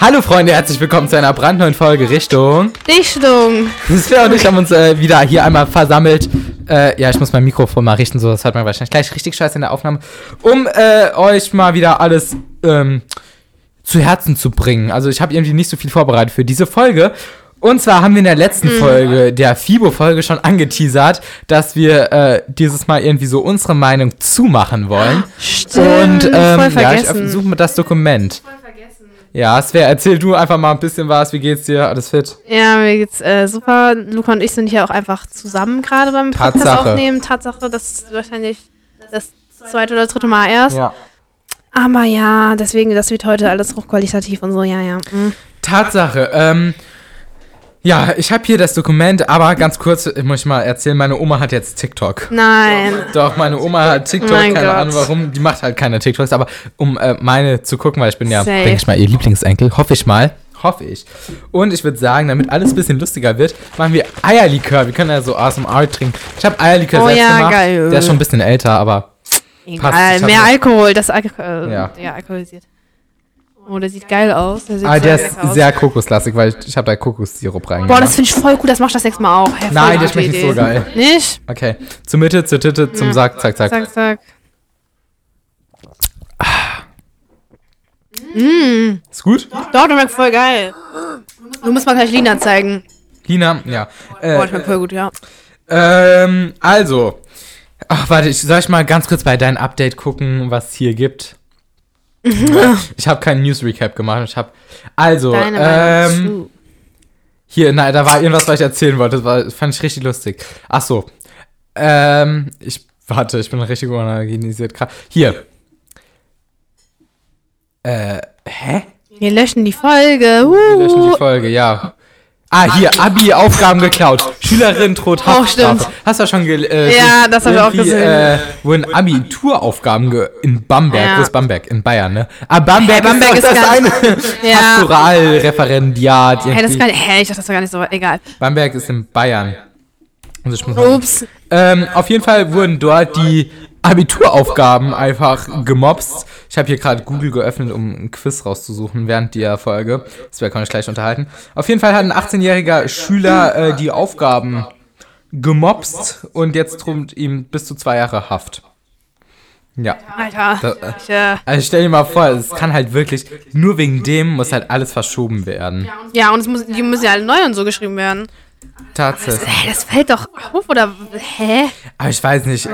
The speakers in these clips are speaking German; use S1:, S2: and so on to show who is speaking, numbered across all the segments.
S1: Hallo Freunde, herzlich willkommen zu einer brandneuen Folge Richtung.
S2: Dichtung.
S1: Svea und ich haben uns äh, wieder hier einmal versammelt. Äh, ja, ich muss mein Mikrofon mal richten, so das hört man wahrscheinlich gleich richtig scheiße in der Aufnahme. Um äh, euch mal wieder alles ähm, zu Herzen zu bringen. Also ich habe irgendwie nicht so viel vorbereitet für diese Folge. Und zwar haben wir in der letzten Folge, der FIBO-Folge, schon angeteasert, dass wir äh, dieses Mal irgendwie so unsere Meinung zumachen wollen.
S2: Stimmt,
S1: Und ähm,
S2: voll
S1: ja, ich
S2: vergessen.
S1: suche mir das Dokument. Ja, Svea, erzähl du einfach mal ein bisschen was. Wie geht's dir? Alles fit?
S2: Ja, mir geht's äh, super. Luca und ich sind hier auch einfach zusammen gerade beim Podcast
S1: Tatsache.
S2: aufnehmen. Tatsache, das ist wahrscheinlich das zweite oder dritte Mal erst.
S1: Ja.
S2: Aber ja, deswegen, das wird heute alles hochqualitativ und so, ja, ja. Mm.
S1: Tatsache. Ähm, ja, ich habe hier das Dokument, aber ganz kurz, ich muss ich mal erzählen, meine Oma hat jetzt TikTok.
S2: Nein.
S1: Doch, meine Oma hat TikTok,
S2: Mein
S1: keine
S2: Gott.
S1: Ahnung warum, die macht halt keine TikToks, aber um äh, meine zu gucken, weil ich bin ja, denke ich mal, ihr Lieblingsenkel, hoffe ich mal. Hoffe ich. Und ich würde sagen, damit alles ein bisschen lustiger wird, machen wir Eierlikör. Wir können ja so ASMR trinken. Ich habe Eierlikör
S2: Oh
S1: selbst
S2: ja,
S1: gemacht.
S2: geil.
S1: Der ist schon ein bisschen älter, aber
S2: Egal,
S1: hab
S2: mehr Alkohol, das Alkohol,
S1: Ja.
S2: ja. alkoholisiert. Oh, der sieht geil aus. Der sieht
S1: ah, der ist
S2: aus.
S1: sehr kokoslastig, weil ich, ich habe da Kokossirup reingemacht.
S2: Boah, das finde ich voll gut, das machst du das nächste Mal auch. Hey,
S1: Nein, der schmeckt nicht so geil.
S2: Nicht?
S1: Okay, zur Mitte, zur Titte, zum Sack, zack, zack.
S2: Zack, zack.
S1: Ist gut?
S2: Doch, der schmeckt voll geil. Du musst mal gleich Lina zeigen.
S1: Lina, ja.
S2: Boah,
S1: Äh,
S2: schmeckt voll gut, ja.
S1: ähm, also. Ach, warte, ich, soll ich mal ganz kurz bei deinem Update gucken, was es hier gibt? Ich habe keinen News Recap gemacht. Ich habe also
S2: Deine
S1: ähm, hier, nein, da war irgendwas, was ich erzählen wollte. Das, war, das fand ich richtig lustig. Ach so, ähm, ich warte, ich bin richtig unorganisiert. Hier. Äh, hä?
S2: Wir löschen die Folge.
S1: Wir löschen die
S2: Uh.
S1: Folge, ja. Ah, hier, Abi-Aufgaben geklaut. Schülerin droht Haftstrafe.
S2: stimmt.
S1: Hast du schon ge äh,
S2: Ja, das hab ich auch gesehen.
S1: Äh, wurden Abituraufgaben ge in Bamberg.
S2: Ja.
S1: Wo ist Bamberg? In Bayern, ne? Ah, Bamberg,
S2: Hey, Bamberg
S1: ist,
S2: ist
S1: das eine
S2: Ja.
S1: Pastoralreferendiat.
S2: Hey, das
S1: irgendwie.
S2: kann, hey, ich dachte, das war gar nicht so egal.
S1: Bamberg ist in Bayern. Also
S2: Ups.
S1: ähm, auf jeden Fall wurden dort die Abituraufgaben einfach gemobst. Ich habe hier gerade Google geöffnet, um ein Quiz rauszusuchen während der Folge. Das kann ich gleich unterhalten. Auf jeden Fall hat ein 18-jähriger Schüler äh, die Aufgaben gemobst und jetzt droht ihm bis zu zwei Jahre Haft. Ja.
S2: Alter.
S1: Da, äh,
S2: Ich, äh,
S1: also stell dir mal vor, es kann halt wirklich, nur wegen dem muss halt alles verschoben werden.
S2: ja, und es muss, die müssen ja alle neu und so geschrieben werden.
S1: Tatsächlich.
S2: Hä, das fällt doch auf, oder? Hä?
S1: Aber ich weiß nicht.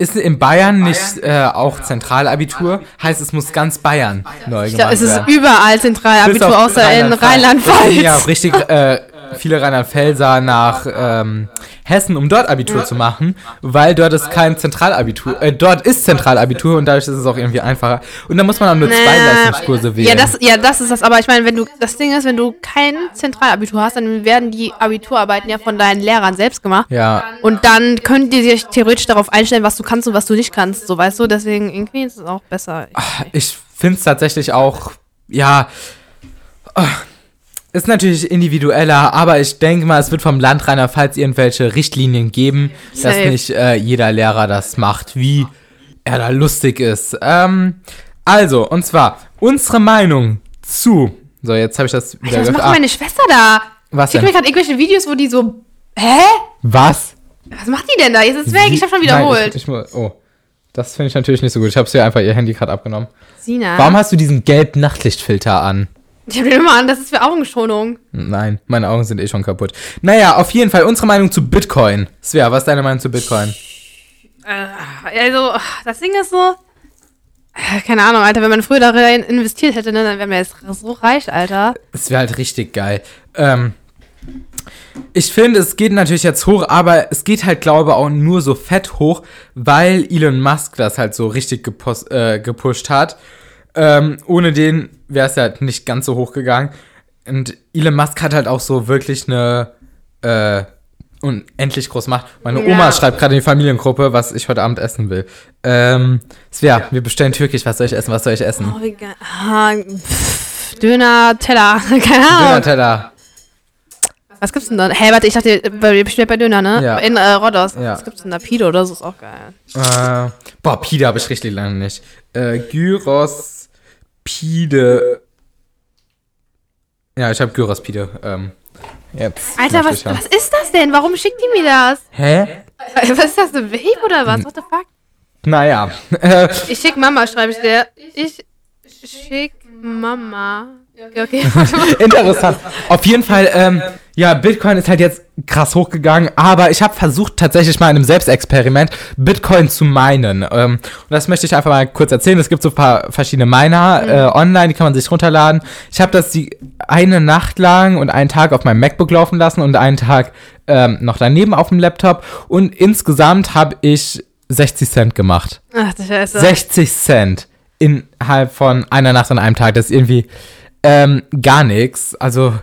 S1: Ist in Bayern nicht äh, auch Zentralabitur? Heißt, es muss ganz Bayern neu gemacht
S2: es ist
S1: werden.
S2: überall Zentralabitur, außer in Rheinland-Pfalz.
S1: Ja, richtig äh, viele Rheinland-Pfälzer nach ähm, Hessen, um dort Abitur zu machen, weil dort ist kein Zentralabitur. Äh, dort ist Zentralabitur und dadurch ist es auch irgendwie einfacher. Und da muss man auch nur zwei Leistungskurse wählen.
S2: Ja das, ja, das ist das. Aber ich meine, wenn du das Ding ist, wenn du kein Zentralabitur hast, dann werden die Abiturarbeiten ja von deinen Lehrern selbst gemacht.
S1: ja,
S2: Und dann könnt ihr sich theoretisch darauf einstellen, was du kannst und was du nicht kannst. So, weißt du? Deswegen irgendwie ist es auch besser.
S1: ich finde es tatsächlich auch, ja, ist natürlich individueller, aber ich denke mal, es wird vom Land Rheinland-Pfalz irgendwelche Richtlinien geben, dass
S2: Safe.
S1: nicht äh, jeder Lehrer das macht, wie er da lustig ist. Ähm, also, und zwar, unsere Meinung zu, so jetzt habe ich das wieder
S2: Alter, was macht
S1: Ah,
S2: meine Schwester da?
S1: was
S2: mir
S1: denn?
S2: gerade irgendwelche Videos, wo die so. Hä?
S1: Was?
S2: Was macht die denn da? Jetzt ist es weg, ich hab schon wiederholt.
S1: Nein, ich, ich, oh, das finde ich natürlich nicht so gut. Ich habe sie einfach ihr Handy gerade abgenommen.
S2: Sina.
S1: Warum hast du diesen gelben Nachtlichtfilter an?
S2: Ich hab den immer an, das ist für Augenschonung.
S1: Nein, meine Augen sind eh schon kaputt. Naja, auf jeden Fall unsere Meinung zu Bitcoin. Svea, was ist deine Meinung zu Bitcoin?
S2: Äh, also, das Ding ist so. äh, Keine Ahnung, Alter, wenn man früher darin investiert hätte, ne, dann wären wir jetzt so reich, Alter.
S1: Es wäre halt richtig geil. Ähm, ich finde, es geht natürlich jetzt hoch, aber es geht halt, glaube ich, auch nur so fett hoch, weil Elon Musk das halt so richtig äh, gepusht hat. Ähm, ohne den wäre es halt nicht ganz so hoch gegangen. Und Elon Musk hat halt auch so wirklich eine äh, unendlich groß Macht. Meine
S2: Ja.
S1: Oma schreibt gerade in die Familiengruppe, was ich heute Abend essen will. Ähm, Svea, wir bestellen türkisch. Was soll ich essen? Was soll ich essen?
S2: Oh, geil. Ah, Döner, Teller, keine Ahnung.
S1: Döner-Teller.
S2: Was gibt's denn da? Hä, warte, ich dachte, ihr bestellt bei Döner, ne?
S1: Ja.
S2: In äh, Rodos.
S1: Ja.
S2: Was gibt's denn da? Pido oder so ist auch geil.
S1: Äh, boah, Pide habe ich richtig lange nicht. Äh, Gyros, Pide. Ja, ich habe Gyrospide. Ähm, jetzt.
S2: Alter, was, was ist das denn? Warum schickt die mir das?
S1: Hä?
S2: Was ist das, eine Vape oder was? What the fuck?
S1: Naja.
S2: Ich schick Mama, schreibe ich dir. Ich schick Mama. Okay, okay.
S1: Interessant. Auf jeden Fall, ähm, ja, Bitcoin ist halt jetzt krass hochgegangen, aber ich habe versucht tatsächlich mal in einem Selbstexperiment Bitcoin zu meinen. Ähm, und das möchte ich einfach mal kurz erzählen. Es gibt so ein paar verschiedene Miner äh, online, die kann man sich runterladen. Ich habe das die eine Nacht lang und einen Tag auf meinem MacBook laufen lassen und einen Tag ähm, noch daneben auf dem Laptop. Und insgesamt habe ich 60 Cent gemacht.
S2: Ach du Scheiße.
S1: 60 Cent innerhalb von einer Nacht und einem Tag. Das ist irgendwie ähm, gar nichts. Also,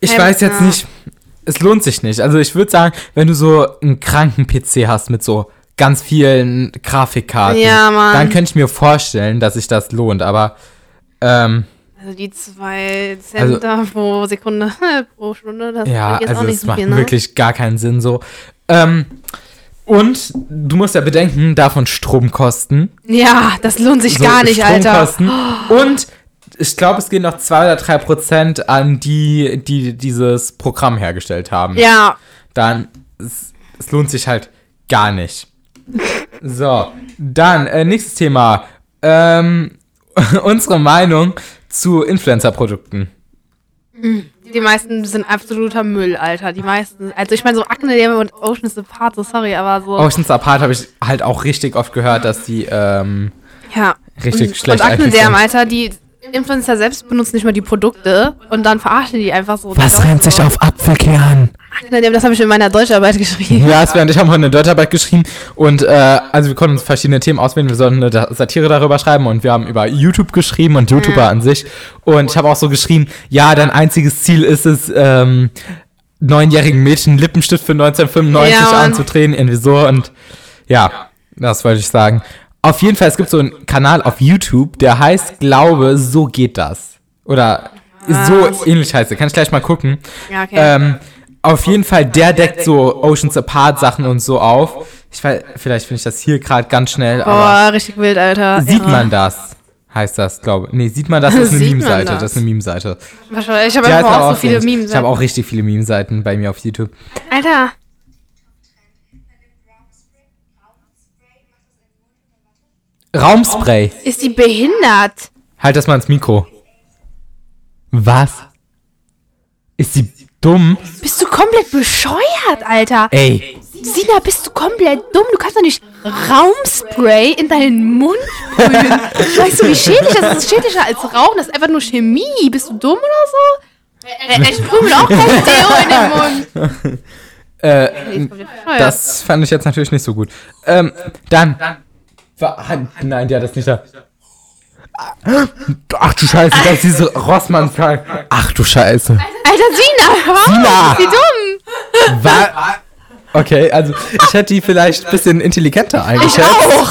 S1: ich
S2: Ja,
S1: weiß jetzt
S2: ja.
S1: nicht, es lohnt sich nicht. Also, ich würde sagen, wenn du so einen kranken PC hast mit so ganz vielen Grafikkarten,
S2: Ja,
S1: dann könnte ich mir vorstellen, dass sich das lohnt. Aber, ähm,
S2: Also die zwei
S1: Also-
S2: Cent da pro Sekunde, pro Stunde, das
S1: ja,
S2: jetzt
S1: also,
S2: auch nicht so
S1: macht
S2: viel, ne?
S1: wirklich gar keinen Sinn so. Ähm, und du musst ja bedenken, davon Stromkosten.
S2: Ja, das lohnt sich
S1: so
S2: gar nicht, Alter.
S1: Stromkosten. Und ich glaube, es gehen noch 2 oder 3 Prozent an die, die dieses Programm hergestellt haben.
S2: Ja,
S1: Dann, es, es lohnt sich halt gar nicht. So, dann, äh, nächstes Thema. Ähm, unsere Meinung zu Influencer-Produkten.
S2: die meisten sind absoluter Müll, Alter. Die meisten, also ich meine so Akne Dame und Ocean's Apart, so sorry, aber so,
S1: Oceans Apart habe ich halt auch richtig oft gehört, dass die, ähm,
S2: ja.
S1: richtig
S2: und,
S1: schlecht
S2: Und Akne Dame. Alter, die Influencer selbst benutzen nicht mal die Produkte und dann verarschen die einfach so.
S1: was
S2: so.
S1: sich auf Apfelkern?
S2: Das habe ich in meiner Deutscharbeit geschrieben.
S1: Ja, Sven und ich haben heute eine Deutscharbeit geschrieben und äh, also wir konnten uns verschiedene Themen auswählen. Wir sollten eine Da- Satire darüber schreiben und wir haben über YouTube geschrieben und YouTuber an sich. Und ich habe auch so geschrieben, ja, dein einziges Ziel ist es, ähm, neunjährigen Mädchen Lippenstift für 1995
S2: Ja,
S1: anzudrehen, irgendwie so und ja, das wollte ich sagen. Auf jeden Fall, es gibt so einen Kanal auf YouTube, der heißt, glaube, so geht das. Oder so ähnlich heißt er. Kann ich gleich mal gucken.
S2: Ja, okay.
S1: Ähm, auf jeden Fall, der deckt so Oceans Apart Sachen und so auf. Ich weiß, vielleicht finde ich das hier gerade ganz schnell,
S2: Boah, richtig wild, Alter.
S1: sieht
S2: Irre.
S1: man das? Heißt das, glaube ich. Nee, sieht man das? Das ist eine Meme-Seite.
S2: das?
S1: Das ist eine Meme-Seite.
S2: Wahrscheinlich. Ich habe auch
S1: aber
S2: so viele
S1: so.
S2: Memes.
S1: Ich habe auch richtig viele Meme-Seiten bei mir auf YouTube.
S2: Alter,
S1: Raumspray.
S2: ist die behindert?
S1: Halt das mal ins Mikro. Was? Ist sie dumm?
S2: Bist du komplett bescheuert, Alter?
S1: Ey.
S2: Sina, bist du komplett dumm? Du kannst doch nicht Raumspray in deinen Mund sprühen. weißt du, wie schädlich das ist? Das ist schädlicher als Rauchen. Das ist einfach nur Chemie. Bist du dumm oder so? Ich sprühe mir auch kein Deo in den Mund.
S1: Äh, das fand ich jetzt natürlich nicht so gut. Ähm, dann. Wa- Nein, der hat das nicht da. Ach du Scheiße, das ist diese rossmann Ach du Scheiße.
S2: Alter, Sina, warum
S1: Sina!
S2: die dumm?
S1: Wa okay, also ich hätte die vielleicht ein bisschen intelligenter eingeschätzt.
S2: Ich auch.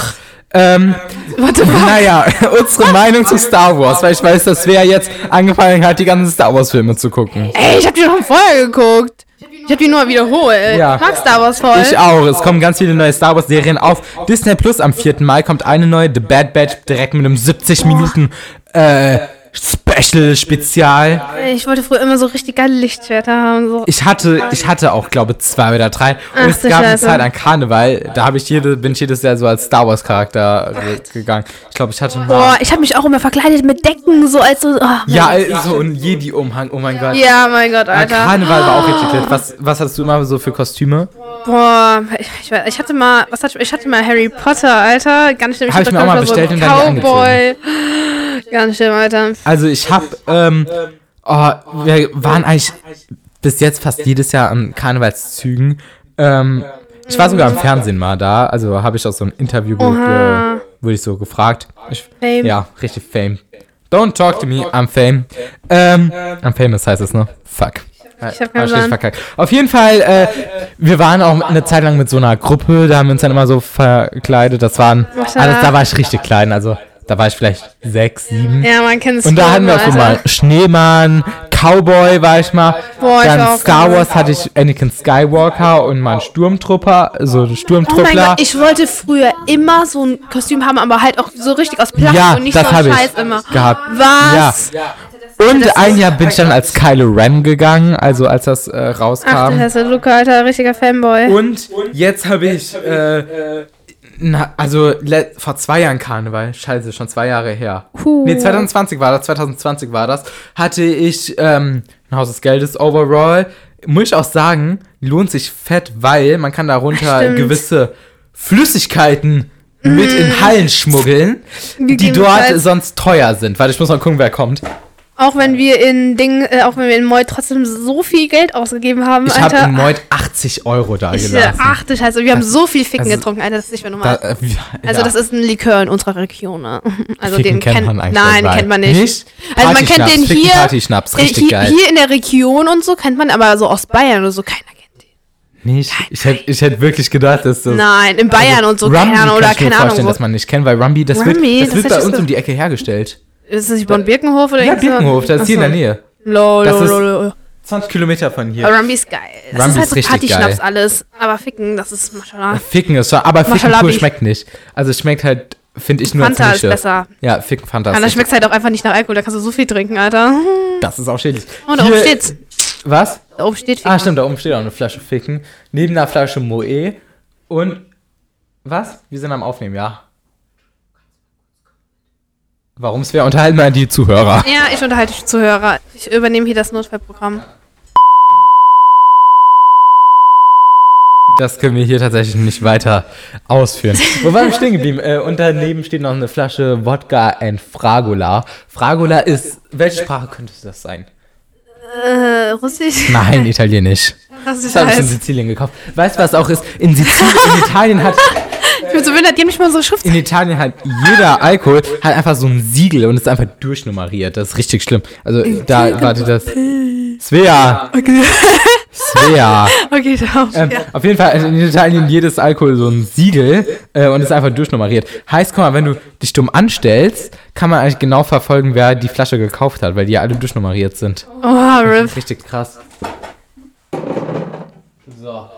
S1: Ähm,
S2: What the fuck?
S1: naja, unsere Meinung zu Star Wars, weil ich weiß, dass wer jetzt angefangen hat, die ganzen Star Wars Filme zu gucken.
S2: Ey, ich hab die schon vorher geguckt. Ich hab die nur wiederholt.
S1: Ja.
S2: Ich mag Star Wars voll.
S1: Ich auch. Es kommen ganz viele neue Star Wars Serien auf. Disney Plus am 4. Mai kommt eine neue, The Bad Batch, direkt mit einem 70 Minuten äh, Special Spezial.
S2: Ich wollte früher immer so richtig geile Lichtschwerter haben. So.
S1: Ich hatte, ich hatte auch, glaube ich, zwei oder drei. Und
S2: Ach
S1: es gab eine. Zeit an Karneval, da habe ich jede, bin ich jedes Jahr so als Star Wars Charakter ge- gegangen. Ich glaube, ich hatte mal.
S2: Boah, ich hab mich auch immer verkleidet mit Decken, so als so. Oh,
S1: ja,
S2: Gott.
S1: so ein Jedi-Umhang, oh mein Gott.
S2: ja, mein Gott,
S1: Ja,
S2: Alter.
S1: Karneval war auch richtig lit. Was, was hattest du immer so für Kostüme?
S2: Boah, ich, ich, ich hatte mal, was hatte ich, ich hatte mal Harry Potter, Alter. Ganz schlimm.
S1: Hab ich
S2: hatte
S1: mir auch mal bestellt und dann
S2: Cowboy. Ganz schlimm, Alter.
S1: Also ich habe, ähm, oh, wir waren eigentlich bis jetzt fast jedes Jahr an Karnevalszügen. Ähm, ich war sogar im Fernsehen mal da, also habe ich auch so ein Interview, wurde ich so gefragt. Ich,
S2: Fame.
S1: Ja, richtig fame. Don't talk to me, I'm fame. Ähm, I'm famous heißt es, ne? Fuck.
S2: Ich hab keinen
S1: richtig
S2: Plan.
S1: verkackt. Auf jeden Fall, äh, wir waren auch eine Zeit lang mit so einer Gruppe, da haben wir uns dann immer so verkleidet. Das waren, alles, da war ich richtig klein, also da war ich vielleicht sechs, sieben.
S2: Ja, man kennt es
S1: Und da hatten wir auch so mal Schneemann, Cowboy war ich mal.
S2: Boah, ich
S1: Dann
S2: auch
S1: Star. Wars hatte ich Anakin Skywalker und mal einen Sturmtrupper, so einen
S2: Oh mein
S1: Sturmtruppler.
S2: Gott, ich wollte früher immer so ein Kostüm haben, aber halt auch so richtig aus Plastik
S1: Ja,
S2: und nicht
S1: das
S2: so
S1: ich
S2: Scheiß immer.
S1: gehabt.
S2: Was?
S1: und ein Jahr bin ich dann als Kylo Ren gegangen, also als das äh,
S2: Ach du
S1: rauskam.
S2: Hesse, Luca, alter, richtiger Fanboy.
S1: Und jetzt habe ich, äh, na, also vor zwei Jahren Karneval, scheiße, schon zwei Jahre her.
S2: Huh.
S1: Nee, 2020 war das, 2020 war das, hatte ich ähm, ein Haus des Geldes Overall. Muss ich auch sagen, lohnt sich fett, weil man kann darunter
S2: Stimmt.
S1: gewisse Flüssigkeiten mit in Hallen schmuggeln, die dort sonst teuer sind. Warte, ich muss mal gucken, wer kommt.
S2: Auch wenn wir in Ding, äh, auch wenn wir in Moy trotzdem so viel Geld ausgegeben haben,
S1: Ich habe
S2: Alter.
S1: in Moid 80 Euro da
S2: ich, äh,
S1: gelassen.
S2: ach du Scheiße, wir haben so viel Ficken
S1: also-
S2: getrunken, Alter, das ist nicht mehr
S1: Da,
S2: normal.
S1: äh, ja,
S2: also
S1: ja.
S2: das ist ein Likör in unserer Region, ne? Also
S1: Ficken
S2: den
S1: kennt man eigentlich
S2: Nein,
S1: weltweit.
S2: kennt man nicht.
S1: Nicht?
S2: Also man kennt den hier,
S1: Partyschnaps,
S2: äh,
S1: richtig
S2: hier,
S1: geil.
S2: hier in der Region und so kennt man, aber so aus Bayern oder so keiner kennt den.
S1: Nicht? Ich hätte ich hätt wirklich gedacht, dass das.
S2: Nein, in Bayern und so,
S1: Rumby
S2: keine Ahnung,
S1: kann
S2: oder
S1: ich mir
S2: keine Ahnung.
S1: vorstellen,
S2: Wo.
S1: dass man nicht kennt, weil Rumby, das
S2: Rumby,
S1: wird, das
S2: das
S1: wird bei
S2: ich
S1: uns um die Ecke hergestellt.
S2: Ist das nicht Bornbirkenhof oder
S1: Ja? Birkenhof, das ist hier in der. Nähe.
S2: Lol,
S1: Das
S2: lol,
S1: ist-
S2: lol, lol.
S1: 20 Kilometer von hier.
S2: Aber Rumby ist geil. Das
S1: Rumby
S2: ist halt so
S1: richtig
S2: Partyschnaps
S1: geil.
S2: alles. Aber Ficken, das ist Maschallah.
S1: Ficken ist schon, aber Ficken
S2: Mashallah,
S1: pur
S2: wie-
S1: schmeckt nicht. Also es schmeckt halt, finde ich nur als
S2: Fanta ist besser.
S1: Ja, Ficken Fanta. Ist
S2: da schmeckt halt auch einfach nicht nach Alkohol, da kannst du so viel trinken, Alter.
S1: Das ist auch schädlich.
S2: Oh, da oben
S1: Hier-
S2: steht's.
S1: Was?
S2: Da oben steht Ficken.
S1: Ah, stimmt, da oben steht auch eine Flasche Ficken. Neben einer Flasche Moe. Und. Was? Wir sind am Aufnehmen, ja. Warum es wäre, unterhalten wir die Zuhörer.
S2: Ja, ich unterhalte die Zuhörer. Ich übernehme hier das Notfallprogramm.
S1: Das können wir hier tatsächlich nicht weiter ausführen. Wo waren wir stehen geblieben? Äh, und daneben steht noch eine Flasche Wodka and Fragola. Fragola ist. Welche Sprache könnte das sein?
S2: Äh, Russisch?
S1: Nein, Italienisch.
S2: Das
S1: habe ich in. Sizilien gekauft. Weißt du, was auch ist? In Sizilien, in Italien hat
S2: Ich bin so wundert, die haben nicht mal unsere Schrift.
S1: in Italien hat jeder Alkohol hat einfach so ein Siegel und ist einfach durchnummeriert. Das ist richtig schlimm. Also da warte das. Svea. Svea.
S2: Okay, da
S1: Ähm,
S2: ja.
S1: Auf jeden Fall in Italien jedes Alkohol so ein Siegel äh, und ist einfach durchnummeriert. Heißt, guck mal, wenn du dich dumm anstellst, kann man eigentlich genau verfolgen, wer die Flasche gekauft hat, weil die ja alle durchnummeriert sind.
S2: Oh, Riff.
S1: Richtig krass. So.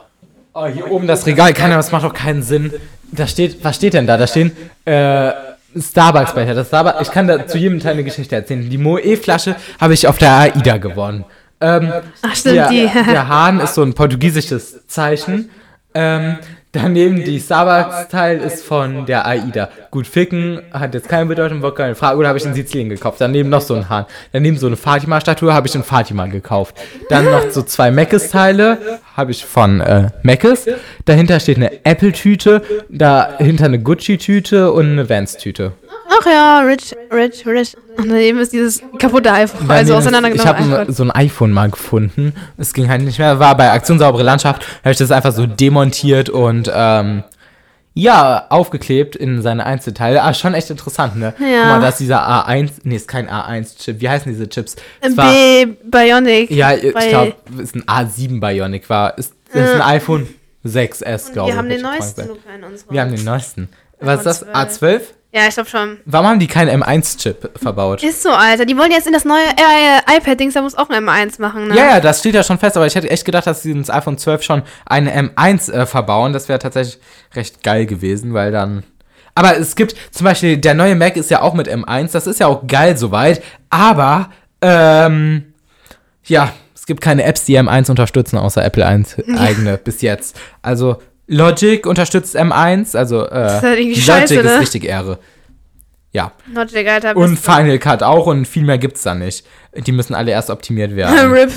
S1: Oh, hier oben das Regal. Keiner, das macht doch keinen Sinn. Da steht, was steht denn da? Da stehen äh, Starbucks-Becher. Das Starbucks, ich kann da zu jedem Teil eine Geschichte erzählen. Die Moe-Flasche habe ich auf der AIDA gewonnen. Ähm,
S2: Ach, stimmt,
S1: der,
S2: die.
S1: der Hahn ist so ein portugiesisches Zeichen. Ähm, daneben die Starbucks-Teil ist von der AIDA. Gut, Ficken hat jetzt keine Bedeutung, war keine Frage. Oder habe ich in Sizilien gekauft. Daneben noch so ein Hahn. Daneben so eine Fatima-Statue habe ich in Fatima gekauft. Dann noch so zwei Meckes-Teile habe ich von äh, Meckes. Dahinter steht eine Apple-Tüte. Dahinter eine Gucci-Tüte und eine Vans-Tüte.
S2: Ach ja, Rich, Rich, Rich. Und daneben ist dieses kaputte iPhone. Also
S1: Daneben ist- Ich
S2: auseinandergenommen.
S1: habe so ein iPhone mal gefunden. Es ging halt nicht mehr. War bei Aktion Saubere Landschaft. habe ich das einfach so demontiert und ähm, ja, aufgeklebt in seine Einzelteile. Ah, schon echt interessant, ne?
S2: Ja.
S1: Guck mal, da ist dieser A1, nee, ist kein A1-Chip. Wie heißen diese Chips? Es
S2: B Bionic.
S1: ja, ich
S2: bei-
S1: glaube, ist ein A7 Bionic. War, ist, ist ein iPhone 6S, glaube ich.
S2: Wir haben den neuesten.
S1: Wir haben den neuesten. Was ist das?
S2: iPhone
S1: A12?
S2: Ja, ich glaube schon.
S1: Warum haben die keinen M1-Chip verbaut?
S2: Ist so, Alter. Die wollen jetzt in das neue äh, iPad-Dings, da muss auch ein M1 machen, ne?
S1: Ja, ja, das steht ja schon fest, aber ich hätte echt gedacht, dass sie ins iPhone 12 schon eine M1 äh, verbauen. Das wäre tatsächlich recht geil gewesen, weil dann. Aber es gibt zum Beispiel, der neue Mac ist ja auch mit M1, das ist ja auch geil soweit, aber, ähm, ja, es gibt keine Apps, die M1 unterstützen, außer Apple 1 eigene bis jetzt. Also, Logic unterstützt M1, also, äh,
S2: halt irgendwie
S1: Logic
S2: scheiße,
S1: ist
S2: ne?
S1: richtig Ehre. Ja.
S2: Logic, Alter.
S1: Und Final Cut auch und viel mehr gibt's da nicht. Die müssen alle erst optimiert werden.
S2: RIP.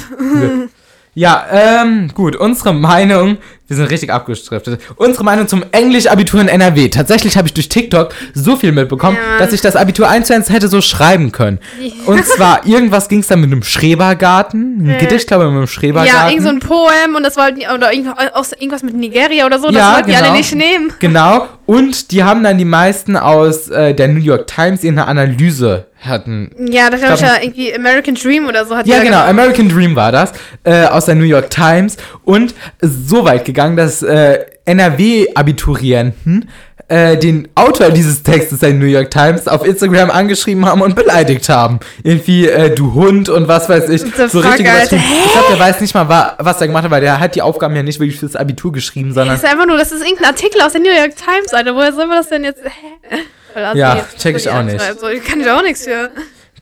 S1: Ja, ähm, gut, unsere Meinung, wir sind richtig abgestriftet. Unsere Meinung zum Englisch-Abitur in NRW. Tatsächlich habe ich durch TikTok so viel mitbekommen,
S2: Ja.
S1: dass ich das Abitur 1 zu 1 hätte so schreiben können. Und zwar, irgendwas ging es da mit einem Schrebergarten. Ein Gedicht, glaube ich, mit einem Schrebergarten.
S2: Ja, irgend so ein Poem und das wollten die, oder irgendwas, mit Nigeria oder so, das
S1: Ja,
S2: wollten die alle
S1: genau.
S2: nicht nehmen.
S1: Genau. Und die haben dann die meisten aus äh, der New York Times in einer Analyse hatten
S2: Ja, das glaube ich ja irgendwie American Dream oder so hat
S1: Ja, genau,
S2: gemacht.
S1: American Dream war das, äh, aus der New York Times und so weit gegangen, dass äh, NRW-Abiturienten äh, den Autor dieses Textes der New York Times auf Instagram angeschrieben haben und beleidigt haben. Irgendwie, äh, du Hund und was weiß ich.
S2: the
S1: So richtig übertrieben. Ich glaube, der weiß nicht mal, wa- was er gemacht hat, weil der hat die Aufgaben ja nicht wirklich fürs Abitur geschrieben, sondern
S2: Das ist einfach nur, das ist irgendein Artikel aus der New York Times, Alter. Woher soll man das denn jetzt? Hä? Assi.
S1: Ja, check ich auch nicht.
S2: Also, kann ich auch nichts für.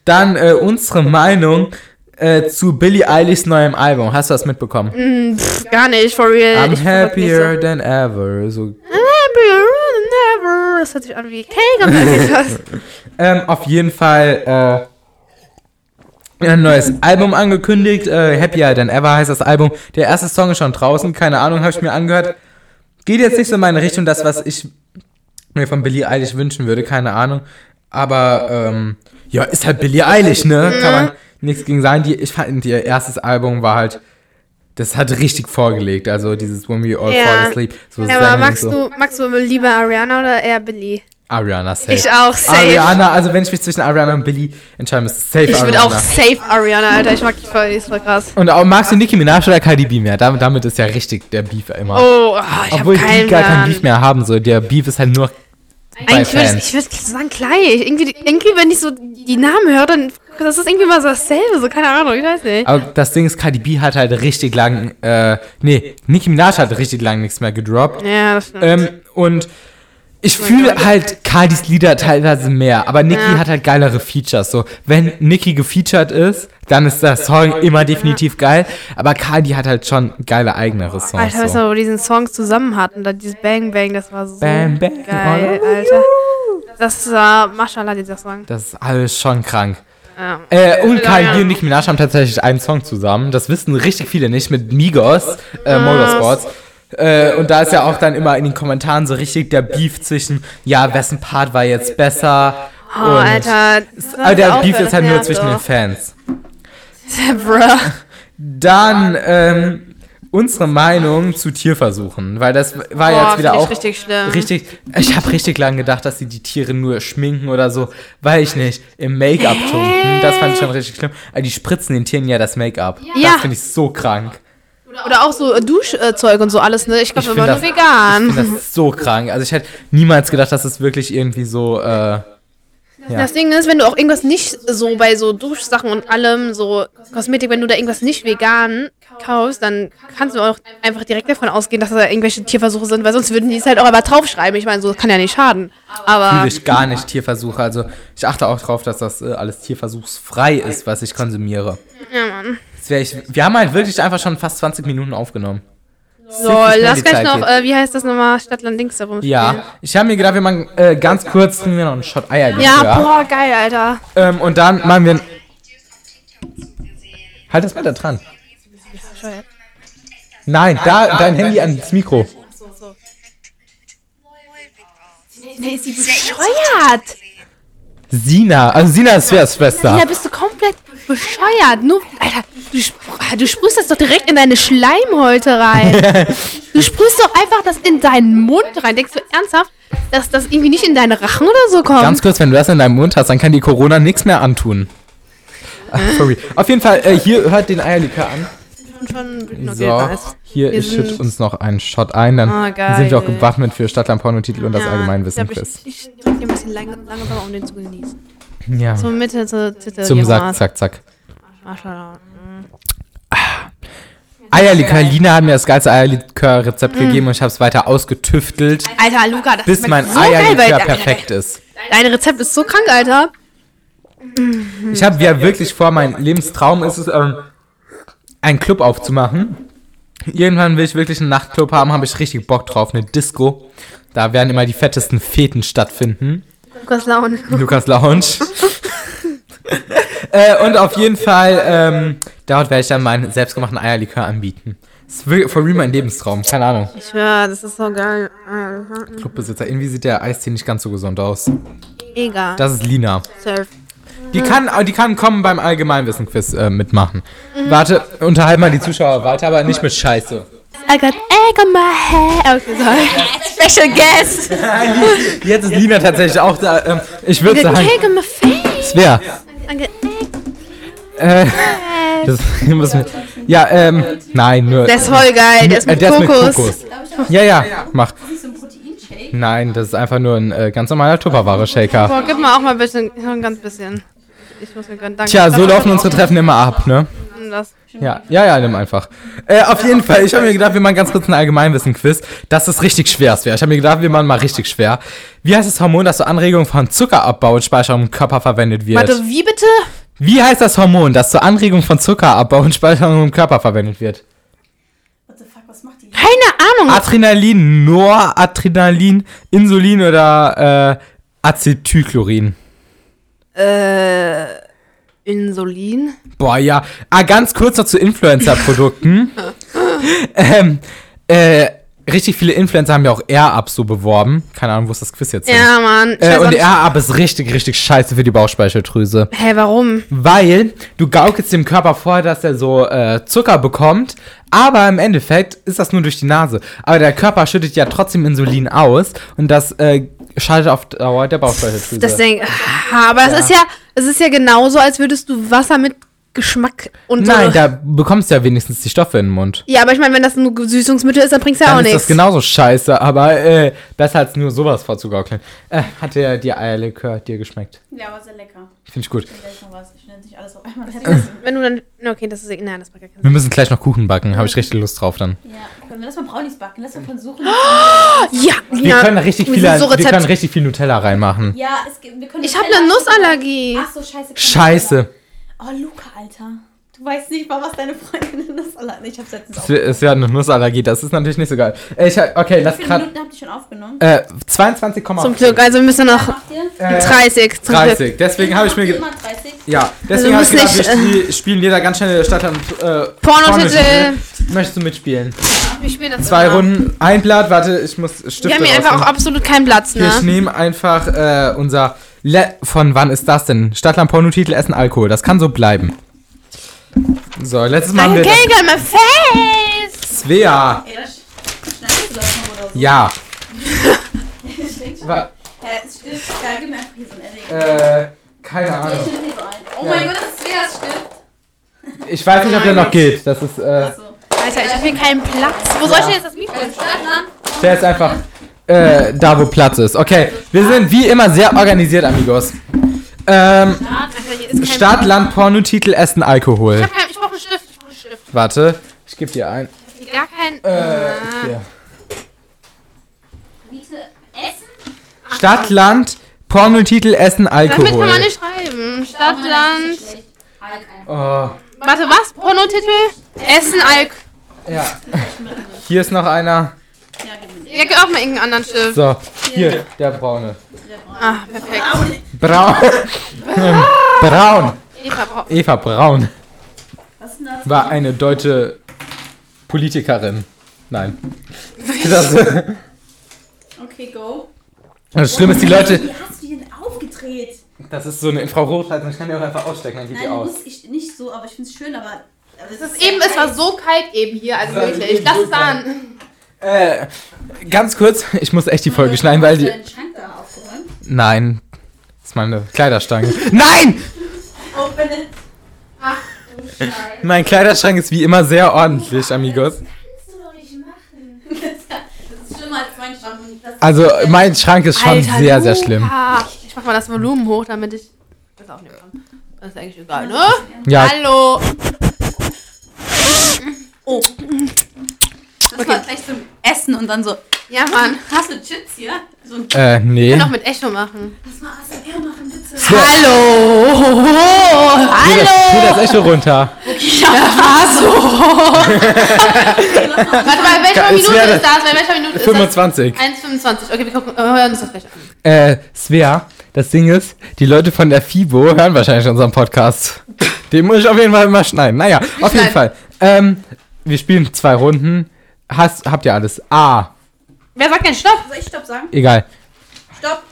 S1: dann äh, unsere Meinung äh, zu Billie Eilishs neuem Album. Hast du das mitbekommen?
S2: Hm, pff, gar nicht, for real.
S1: I'm
S2: Ich
S1: happier
S2: so.
S1: than ever. So,
S2: Happier than ever. Das hört sich an wie Cake
S1: ähm, auf jeden Fall äh, ein neues Album angekündigt. Äh, Happier Than Ever heißt das Album. Der erste Song ist schon draußen. Keine Ahnung, habe ich mir angehört. Geht jetzt nicht so in meine Richtung, das, was ich mir von Billie Eilish wünschen würde. Keine Ahnung. Aber, ähm, ja, ist halt Billie Eilish, ne? Kann man nichts gegen sagen. Die, ich fand, ihr erstes Album war halt, das hat richtig vorgelegt. Also dieses When We All
S2: Ja.
S1: Fall Asleep. So
S2: Ja, aber magst
S1: so.
S2: du, magst du lieber Ariana oder eher Billy?
S1: Ariana safe.
S2: Ich auch, safe.
S1: Ariana, also wenn ich mich zwischen Ariana und Billy entscheiden müsste, safe
S2: Ich würde
S1: Ariana.
S2: auch safe Ariana, Alter. Ich mag die voll, die ist voll krass.
S1: Und auch, magst du Nicki Minaj oder Cardi B mehr? Damit, damit ist ja richtig der Beef immer.
S2: Oh, ah, ich
S1: Obwohl
S2: hab
S1: die
S2: keinen
S1: gar keinen. Beef mehr haben, so. Der Beef ist halt nur
S2: Eigentlich würde ich würd sagen gleich. Irgendwie, irgendwie, wenn ich so die Namen höre, dann das ist irgendwie mal so dasselbe. So, keine Ahnung, ich weiß nicht.
S1: Aber das Ding ist, Cardi B hat halt richtig lang, äh, nee, Nicki Minaj hat richtig lang nichts mehr gedroppt.
S2: Ja, das stimmt.
S1: Ähm, und ich fühle halt Cardis Lieder teilweise mehr, aber Nicki
S2: Ja.
S1: hat halt geilere Features. So, wenn Nicki gefeatured ist, dann ist der Song immer definitiv geil, aber Cardi hat halt schon geile eigenere Songs.
S2: Alter, weißt
S1: so.
S2: du, wo die diesen Song zusammen hatten, da dieses Bang Bang, das war so
S1: Bang, bang,
S2: geil, Alter. Das war Mashallah, dieser Song.
S1: Das ist alles schon krank.
S2: Ja.
S1: Äh, und Cardi
S2: ja.
S1: Und Nicki Minaj haben tatsächlich einen Song zusammen. Das wissen richtig viele nicht mit Migos, äh, Motorsports. Äh, und da ist ja auch dann immer in den Kommentaren so richtig der Beef zwischen, ja, wessen Part war jetzt besser.
S2: Oh,
S1: und
S2: Alter.
S1: Aber der Beef ist halt nur zwischen
S2: doch.
S1: den Fans.
S2: Bruh.
S1: Dann ähm, unsere Meinung zu Tierversuchen, weil das war
S2: Boah,
S1: jetzt wieder auch
S2: richtig schlimm.
S1: richtig. Ich habe richtig lange gedacht, dass sie die Tiere nur schminken oder so, weil ich nicht im Make-up tunken. Das fand ich schon richtig schlimm. Aber die spritzen den Tieren ja das Make-up.
S2: Ja.
S1: Das finde ich so krank.
S2: Oder auch so äh, Duschzeug und so alles, ne? Ich glaube,
S1: Ich
S2: wir waren
S1: find
S2: nur
S1: das-
S2: vegan.
S1: Ich das so krank. Also ich hätte niemals gedacht, dass es wirklich irgendwie so. Äh, ja.
S2: Das Ding ist, wenn du auch irgendwas nicht so bei so Duschsachen und allem, so Kosmetik, wenn du da irgendwas nicht vegan kaufst, dann kannst du auch einfach direkt davon ausgehen, dass da irgendwelche Tierversuche sind, weil sonst würden die es halt auch aber draufschreiben. Ich meine, so das kann ja nicht schaden. Aber
S1: Fühle ich gar nicht Tierversuche. Also ich achte auch drauf, dass das äh, alles tierversuchsfrei ist, was ich konsumiere.
S2: ja, Mann.
S1: Ich, wir haben halt wirklich einfach schon fast 20 Minuten aufgenommen.
S2: So, lass gleich noch, äh, wie heißt das nochmal, Stadtland Dings darum.
S1: Ja, ich habe mir gedacht, wir machen äh, ganz kurz trinken wir noch einen Shot Eier.
S2: Ja, boah, geil, Alter.
S1: Ähm, und dann machen wir. Halt das weiter dran. Nein, da dein Handy ans Mikro.
S2: Nee, ist die bescheuert?
S1: Sina, also Sina ist Sveas Schwester.
S2: Ja, bist du komplett bescheuert. Nur, Alter, du, du sprühst das doch direkt in deine Schleimhäute rein. du sprühst doch einfach das in deinen Mund rein. Denkst du ernsthaft, dass das irgendwie nicht in deinen Rachen oder so kommt?
S1: Ganz kurz, wenn du das in deinem Mund hast, dann kann die Corona nichts mehr antun. Ach, sorry. Auf jeden Fall, äh, hier hört den Eierlikör an.
S2: Schon, okay,
S1: So,
S2: nice.
S1: hier,
S2: Wir
S1: ich schütte
S2: sind-
S1: uns noch einen Shot ein, dann
S2: Ah, geil.
S1: sind wir auch gewappnet für Stadtland Pornotitel und das
S2: Ja,
S1: Allgemeinwissen-Quiz.
S2: Ich, ich trinke hier ein bisschen lang, langsamer, um den zu genießen.
S1: Ja,
S2: So Mitte zur Titel.
S1: zum Sack, zack, zack.
S2: Maschallah.
S1: Eierlikör, Lina hat mir das geilste Eierlikör-Rezept
S2: Mm.
S1: gegeben und ich habe es weiter ausgetüftelt,
S2: Alter, Luca, das
S1: bis mein
S2: so geil,
S1: Eierlikör
S2: weil
S1: perfekt ist.
S2: dein Rezept ist so krank, Alter.
S1: Ich habe ja wirklich vor, mein Lebenstraum ist es, ähm, einen Club aufzumachen. Irgendwann will ich wirklich einen Nachtclub haben, habe ich richtig Bock drauf, eine Disco. Da werden immer die fettesten Feten stattfinden.
S2: Lukas Laune.
S1: Lukas Lounge. äh, und auf jeden Fall, ähm, dort werde ich dann meinen selbstgemachten Eierlikör anbieten. Das ist wirklich for real mein Lebenstraum. Keine Ahnung.
S2: Ich schwör, das ist so geil.
S1: Clubbesitzer. Irgendwie sieht der Eistee nicht ganz so gesund aus.
S2: Egal.
S1: Das ist Lina.
S2: Surf.
S1: Die kann, die kann kommen beim Allgemeinwissen-Quiz äh, mitmachen.
S2: Mhm.
S1: Warte, unterhalt mal die Zuschauer weiter, aber nicht mit Scheiße.
S2: I got egg on my head. Okay, sorry. Special guest.
S1: Jetzt ist Lina tatsächlich auch da. Ähm, ich würde sagen,
S2: cake on my face.
S1: wer?
S2: I got egg.
S1: Äh, das müssen wir. Ja, ähm, nein, nur.
S2: Der ist voll geil. Der ist
S1: äh,
S2: mit
S1: der ist mit
S2: Kokos.
S1: Kokos. Ja, ja, mach. Nein, das ist einfach nur ein äh, ganz normaler Tupperware-Shaker.
S2: Boah, gib mal auch mal ein bisschen, ein ganz bisschen. Ich muss mir gönnen, danke.
S1: Tja, so
S2: Das-
S1: laufen unsere Treffen immer ab, ne?
S2: Das.
S1: Ja, ja, ja, nimm einfach. Äh, auf jeden Fall, ich habe mir gedacht, wir machen ganz kurz ein Allgemeinwissen-Quiz, dass es richtig schwer wäre. Ich habe mir gedacht, wir machen mal richtig schwer. Wie heißt das Hormon, das zur Anregung von Zuckerabbau und Speicherung im Körper verwendet wird?
S2: Warte, wie bitte?
S1: Wie heißt das Hormon, das zur Anregung von Zuckerabbau und Speicherung im Körper verwendet wird?
S3: What the fuck, was macht die?
S2: Keine Ahnung.
S1: Adrenalin, Noradrenalin, Insulin oder äh, Acetylchlorin?
S2: Äh, Insulin?
S1: Boah, ja. Ah, ganz kurz noch zu Influencer-Produkten. ähm, äh, richtig viele Influencer haben ja auch Air-Up so beworben. Keine Ahnung, wo ist das Quiz jetzt hin?
S2: Ja, Mann. Ich
S1: Äh, und Air-Up ist richtig, richtig scheiße für die Bauchspeicheldrüse.
S2: Hä, warum?
S1: Weil du gaukelst dem Körper vor, dass er so äh, Zucker bekommt, aber im Endeffekt ist das nur durch die Nase. Aber der Körper schüttet ja trotzdem Insulin aus und das äh, schaltet auf Dauer der Bauchspeicheldrüse.
S2: Das denk, ah, aber es ist ja, es ist ja genauso, als würdest du Wasser mit Geschmack und
S1: Nein,
S2: so.
S1: da bekommst du ja wenigstens die Stoffe in den Mund.
S2: ja, aber ich meine, wenn das ein Süßungsmittel ist, dann bringt's ja
S1: Dann
S2: auch
S1: ist das
S2: nichts.
S1: genauso scheiße, aber äh, besser als nur sowas vorzugaukeln. Äh, hat der die Eierlikör dir geschmeckt?
S3: Ja, war sehr lecker.
S1: Finde ich gut.
S3: Ich gleich noch was. Ich nenne nicht alles auf einmal.
S2: Wenn du dann, na, okay, das ist, nein, das macht gar keinen
S1: Wir müssen gleich noch Kuchen backen, habe ich richtig Lust drauf dann.
S3: ja, können wir lass mal Brownies backen. Lass mal versuchen.
S2: Ja,
S1: Wir
S2: ja.
S1: können richtig
S2: wir so
S1: können richtig viel Nutella reinmachen.
S3: ja, es gibt, wir können
S2: Ich habe eine Nussallergie.
S3: Ach so, scheiße.
S1: Scheiße.
S3: Oh, Luca, Alter. Du weißt nicht mal, was deine Freundin eine Nussallergie Ich hab's letztens
S1: Es wär- Es wäre eine Nussallergie, das ist natürlich nicht so geil. Äh, Ich, okay, lass
S3: Wie viele
S1: gerade.
S3: Minuten habt ihr schon aufgenommen?
S1: Äh, 22,5.
S2: Zum Glück, also wir müssen noch
S3: Macht ihr?
S1: Äh,
S2: 30. Zum Glück.
S1: 30. Deswegen habe ich mir gedacht.
S3: immer 30?
S1: Ja, deswegen
S2: wir
S1: habe ich
S2: müssen
S1: gedacht, wir
S2: nicht,
S1: spiel, spielen jeder ganz schnell Stadtland. Äh,
S2: Pornotitel.
S1: Möchtest du mitspielen?
S2: Wir spielen das
S1: Zwei
S2: immer.
S1: Runden, ein Blatt, warte, ich muss Stifte
S2: Wir haben hier einfach auch
S1: rausnehmen.
S2: absolut keinen Platz,
S1: Hier, Ich
S2: ne?
S1: nehme einfach äh, unser. Le von wann ist das denn? Stadtland Pornotitel Essen Alkohol. Das kann so bleiben. So, letztes Mal wir.
S2: Kegel, my face!
S1: Svea!
S3: Ey, das schneidest du das noch oder so?
S1: Ja.
S3: Ich denk schon. Hä, es stimmt. Ja, gib mir einfach hier so ein Edding.
S1: Äh, keine
S3: Ich
S1: Ahnung.
S3: nehme hier so ein. Oh
S1: Ja.
S3: mein Gott, das ist schwer, das stimmt.
S1: Ich weiß nicht, ob der noch geht. Das ist. Äh.
S2: Alter, ich habe hier keinen Platz. Wo soll ich denn jetzt das Mikro
S3: Stadtland.
S1: der ist einfach. Äh, da wo Platz ist. Okay, wir sind wie immer sehr organisiert, Amigos. Ähm,
S2: hier
S1: Stadt, Land, Pornotitel, Essen, Alkohol.
S2: Ich, hab kein, ich brauche einen Stift. Ich brauche einen Stift.
S1: Warte, ich gebe dir ein.
S2: Hier Gar kein.
S1: Äh, hier.
S3: Bitte essen.
S1: Stadt, Land, Pornotitel, Essen,
S2: Damit kann
S1: Alkohol.
S2: man nicht schreiben. Stadt, Land.
S3: Halt einfach.
S1: Oh,
S2: Warte, was? Pornotitel? Essen, Alk.
S1: ja. Hier ist noch einer.
S3: Ja,
S2: Ja, gib auch mal irgendeinen anderen Stift.
S1: So, hier, der braune.
S2: Ah, perfekt.
S1: Braun. Braun.
S2: Eva braucht.
S1: Eva Braun
S3: Was ist denn das?
S1: war eine deutsche Politikerin. Nein. Das,
S3: Okay, go.
S1: das Schlimme ist, die Leute.
S3: Wie hast du die denn aufgedreht?
S1: Das ist so eine Infrarotleiter, ich kann die auch einfach ausstecken, dann geht die
S3: Nein,
S1: aus.
S3: muss ich nicht so, aber ich find's schön, aber. aber
S2: Es ist eben, es war so kalt eben hier, also
S1: Das war
S2: wirklich. Lass es an.
S1: Äh, ganz kurz, ich muss echt die Folge schneiden, weil
S3: Hast du
S1: die.
S3: deinen Schrank da aufgeräumt?
S1: Nein. Das ist meine Kleiderstange. Nein!
S3: Open it.
S2: Ach, du Scheiße.
S1: Mein Kleiderschrank ist wie immer sehr ordentlich, Amigos.
S2: kannst du doch nicht machen.
S3: Das ist schlimmer als mein Schrank. Das
S1: Also, mein Schrank ist schon
S2: Alter,
S1: sehr, sehr schlimm.
S2: Ich mach mal das Volumen hoch, damit ich das aufnehmen kann. Das ist eigentlich egal, ne?
S1: Ja,
S2: Hallo.
S3: Oh. Das war gleich zum Essen und dann so.
S2: Ja, Mann.
S3: Hast du Chips hier? So ein
S1: äh, nee.
S2: Ich kann auch mit Echo machen.
S3: Lass mal ASMR machen, bitte.
S2: Hallo.
S1: Das,
S2: Hallo.
S1: geh das Echo runter.
S2: Ja, so. Warte mal, welcher
S1: Es
S2: Minute
S1: wäre-
S2: ist das? Bei welcher Minute ist
S1: 25.
S2: das? 1,25. Okay, wir gucken, äh, hören uns das gleich an.
S1: Äh, Svea, das Ding ist, die Leute von der FIBO hören wahrscheinlich unseren Podcast. Den muss ich auf jeden Fall mal schneiden. Naja, auf jeden. Fall. Ähm, wir spielen zwei Runden. Hast, habt ihr alles? A.
S2: Wer sagt denn Stopp?
S3: Soll ich Stopp sagen?
S1: Egal.
S3: Stopp.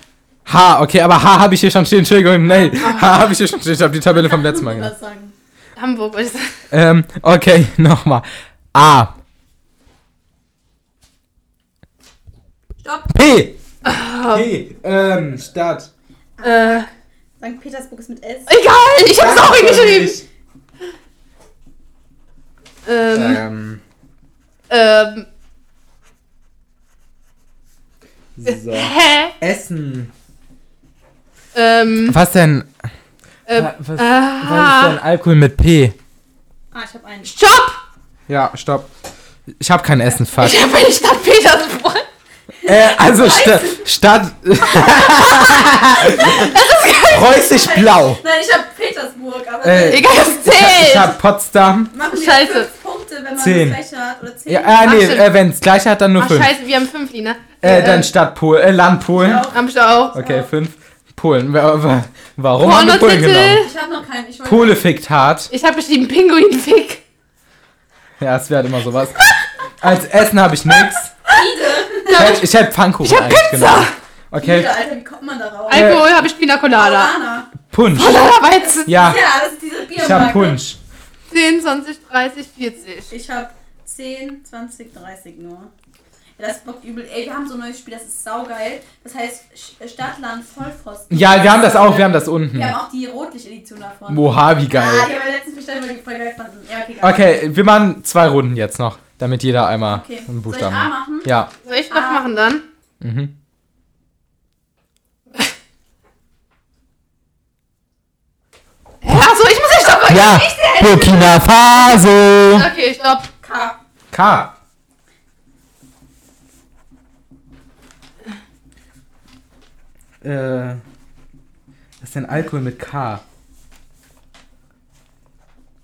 S1: H, okay, aber H habe ich hier schon stehen. Entschuldigung, nee. H habe ich hier schon stehen. Ich habe die Tabelle vom letzten Mal gemacht.
S3: Was sagen?
S2: Hamburg, wollte ich sagen.
S1: Ähm, okay, nochmal. A.
S3: Stopp.
S1: P. P. Ähm, Stadt.
S2: Äh,
S3: St. Petersburg ist mit S.
S2: egal, ich hab's auch hingeschrieben. Ähm,
S1: Ähm,
S2: ähm,
S1: So.
S2: Hä?
S1: Essen.
S2: Ähm,
S1: Was denn?
S2: äh,
S1: was, was ist denn Alkohol mit P?
S3: Ah, ich habe einen.
S2: Stopp!
S1: Ja, stopp. Ich habe kein Essen fast.
S2: Ich habe eine Stadt Petersburg.
S1: Äh, also Sta Stadt. Preußisch Blau.
S3: Nein, ich habe Petersburg, aber
S1: Äh,
S2: Egal, das
S1: ich
S2: zählt.
S1: habe Potsdam.
S3: machen wir
S2: Scheiße.
S3: Fünf Punkte, wenn man
S1: Zehn.
S3: das gleiche hat. Oder zehn.
S1: Ja, äh, nee,
S2: stimmt.
S1: äh, wenn es gleich hat, dann nur
S2: Ach,
S1: fünf.
S2: scheiße, wir haben fünf, Lina.
S1: Äh, dann Stadt Polen, äh, Land Polen.
S3: Auch.
S2: Am Stau.
S1: Okay, fünf. Polen. Wa- wa- Warum haben wir Polen genommen?
S3: Ich habe noch keinen. Ich
S1: Pole fickt hart.
S2: Ich habe geschrieben Pinguinfick.
S1: Ja, es wird immer sowas. Als Essen habe ich nix. Ich hätte, ich Pfannkuchen
S2: Ich hab
S1: eigentlich
S2: Pizza.
S1: genommen. Okay,
S3: Alter, wie kommt man darauf?
S2: Alkohol habe ich Pina Colada.
S1: Punsch.
S2: Colada Weizen.
S1: Ja,
S3: Ja, das ist diese
S1: ich
S3: Biermarke.
S1: habe Punsch.
S2: 10, 20, 30, 40.
S3: Ich habe 10, 20, 30 nur. Ja, das bockt übel. Ey, wir haben so ein neues Spiel, das ist saugeil. Das heißt Sch- Stadtland Vollpfosten.
S1: Ja, wir haben das auch, wir haben das unten.
S3: Wir haben auch die Rotlicht-Edition davon.
S1: Oha, wie
S3: Ah,
S1: geil.
S3: die haben wir letztens bestellt, weil die voll geil fanden. Ja, okay, geil.
S1: Okay, wir machen zwei Runden jetzt noch, damit jeder einmal
S3: Okay.
S1: einen
S3: Soll ich
S1: Buchstaben
S3: A
S1: hat.
S3: machen?
S1: Ja.
S2: Soll ich was
S3: Ah.
S2: machen dann?
S1: Mhm.
S2: Achso, ich muss ja stoppen.
S1: Ja, Burkina Faso.
S2: Okay, stopp.
S3: K.
S1: K. Äh, was ist denn Alkohol mit K?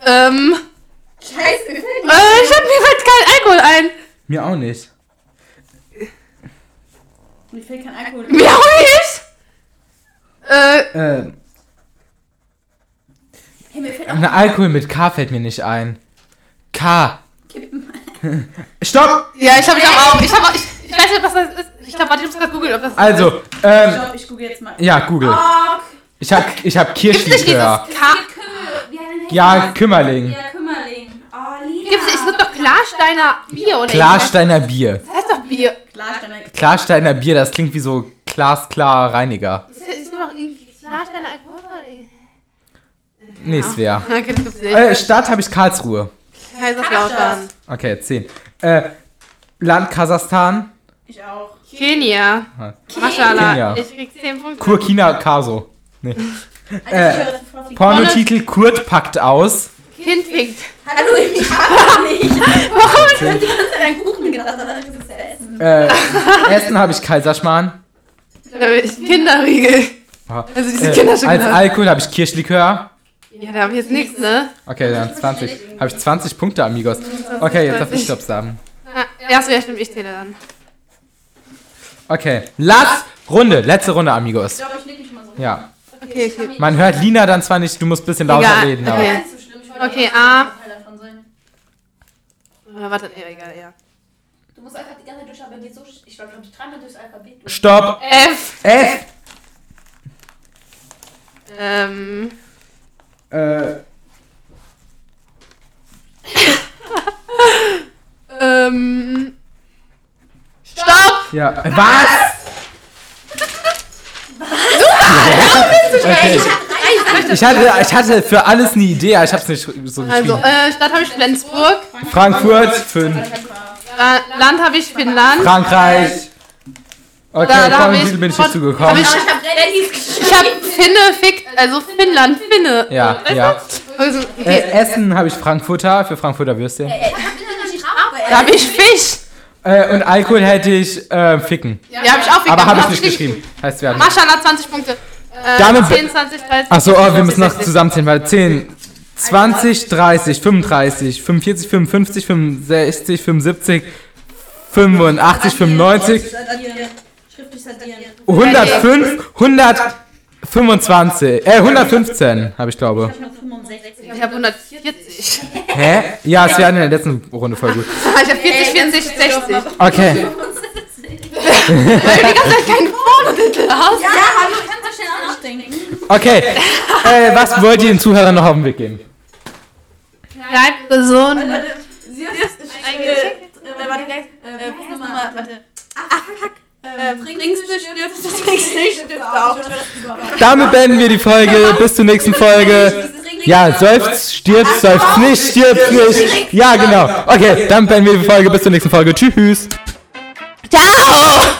S2: Ähm,
S3: Scheiße,
S2: äh, ich hab mir fällt kein Alkohol ein.
S1: Mir auch nicht.
S3: Mir fällt kein Alkohol.
S2: Mir auch nicht. Äh,
S1: Äh,
S3: Hey, mir fällt auch
S1: ein Alkohol mit K fällt mir nicht ein. K. Stopp!
S2: ja, ich hab ich hab auch. Ich hab auch. Ich, ich weiß nicht, was das ist. Ich glaube, warte, ich muss gerade googeln, ob das.
S1: Also, ähm,
S3: Stopp, ich google jetzt mal.
S1: ja, Google.
S3: Oh,
S1: Ich hab, ich hab
S2: Gibt's nicht dieses
S1: Kirschlikör.
S2: K.
S3: Kümmel. Wie heißt
S1: Ja, Kümmerling.
S3: Ja, Kümmerling. Oh, Lina.
S2: Gibt's nicht? Es gibt doch Klarsteiner Bier, oder?
S1: Klarsteiner Bier.
S2: Das heißt doch Bier.
S3: Klarsteiner.
S1: Klarsteiner Bier, das klingt wie so glasklar Reiniger.
S2: Das ist doch irgendwie Klarsteiner Alkohol.
S1: Nee, Svea.
S2: Okay, gibt's nicht.
S1: Äh, Stadt habe ich Karlsruhe.
S2: Kaiserslautern.
S1: Okay, 10. Äh, Land Kasachstan.
S3: Ich auch.
S2: Kenia.
S1: Ah.
S2: Maschallah.
S1: Kenia.
S2: Ich krieg 10 Punkte.
S1: Kurkina Kaso. Nee. Äh, Pornotitel Kurt packt aus.
S2: Kind fickt.
S3: Hallo, ich kann nicht. Warum? Ich hab die ganze Zeit an Kuchen gedacht, aber das ist Essen.
S1: Äh, Essen habe ich Kaiserschmarrn.
S2: Kinderriegel. Also diese
S1: Äh,
S2: Kinderschokolade.
S1: als Alkohol habe ich Kirschlikör.
S2: Ja, da hab ich jetzt nichts, ne?
S1: Okay, dann 20. Habe ich 20 Punkte, Amigos. Okay, jetzt darf ich Stopp sagen.
S2: Ah, Erst wäre stimmt, ich zähle dann.
S1: Okay, last Runde, letzte Runde, Amigos.
S3: Ich glaube, ich leg mich mal so.
S1: Ja,
S2: Okay, okay.
S1: man hört Lina dann zwar nicht, du musst ein bisschen lauter
S2: Egal,
S1: reden, aber.
S2: okay. Okay, A. Äh, warte, ja, egal, ja.
S3: Du musst einfach die ganze Zeit durch, aber geht so. Ich glaube, ich dreimal durchs Alphabet durch.
S1: Stopp!
S2: F.
S1: F!
S2: Ähm.
S1: Äh,
S2: Ähm. Stopp!
S1: ja. Was? Okay. Ich hatte, ich hatte für alles eine Idee, aber ich hab's nicht so geschrieben.
S2: Also, äh, Stadt habe ich Flensburg.
S1: Frankfurt, 5.
S2: Äh, Land habe ich Finnland.
S1: Frankreich. Okay,
S2: Da- da hab
S1: Pornotitel
S2: ich-
S1: bin ich nicht
S2: hab
S1: zugekommen.
S2: ich-
S3: hab.
S2: Ich habe Finne, Fick, also Finnland, Finne.
S1: Ja,
S2: Weißt
S1: ja.
S2: du? Also,
S1: Äh,
S2: okay.
S1: Essen habe ich Frankfurter für Frankfurter Würste.
S2: Da habe ich Fisch.
S1: Äh, und Alkohol hätte ich äh, Ficken.
S2: Ja, habe ich auch Fick.
S1: Aber habe ich nicht geschrieben. Heißt, wir hatten.
S2: Maschallah, 20 Punkte. Äh,
S1: Damit-
S2: 10, 20, 30.
S1: Achso, oh, wir müssen noch
S2: 60.
S1: zusammenzählen, weil 10, 20, 30, 35, 45, 55, 65, 75, 85, 95,
S3: Addieren. Schriftlich addieren.
S1: 105, 125, äh, 115 habe ich glaube.
S3: Ich hab 65.
S2: Ich habe 140.
S1: Hä? Ja, es wäre in der letzten Runde voll gut.
S2: ich habe 40, 64, 60.
S1: Okay.
S2: Weil du die ganze Zeit keinen Vordertitel hast.
S3: Ja, hallo, du kannst doch schnell auch nachdenken.
S1: Okay. Äh, was wollt ihr den Zuhörern noch auf den Weg geben?
S2: Bleib gesund.
S3: Warte, sie ist eingeschickt. Äh, warte, gleich. Äh, nochmal? Warte. Ach, fuck. Äh, trinkst du, du, trinkst du, auch.
S1: Damit beenden wir die Folge. Bis zur nächsten Folge. Ja, seufzt, stirbt, seufzt nicht, stirbt nicht. Ja, genau. Okay, dann beenden wir die Folge. Bis zur nächsten Folge. Tschüss.
S2: Ciao.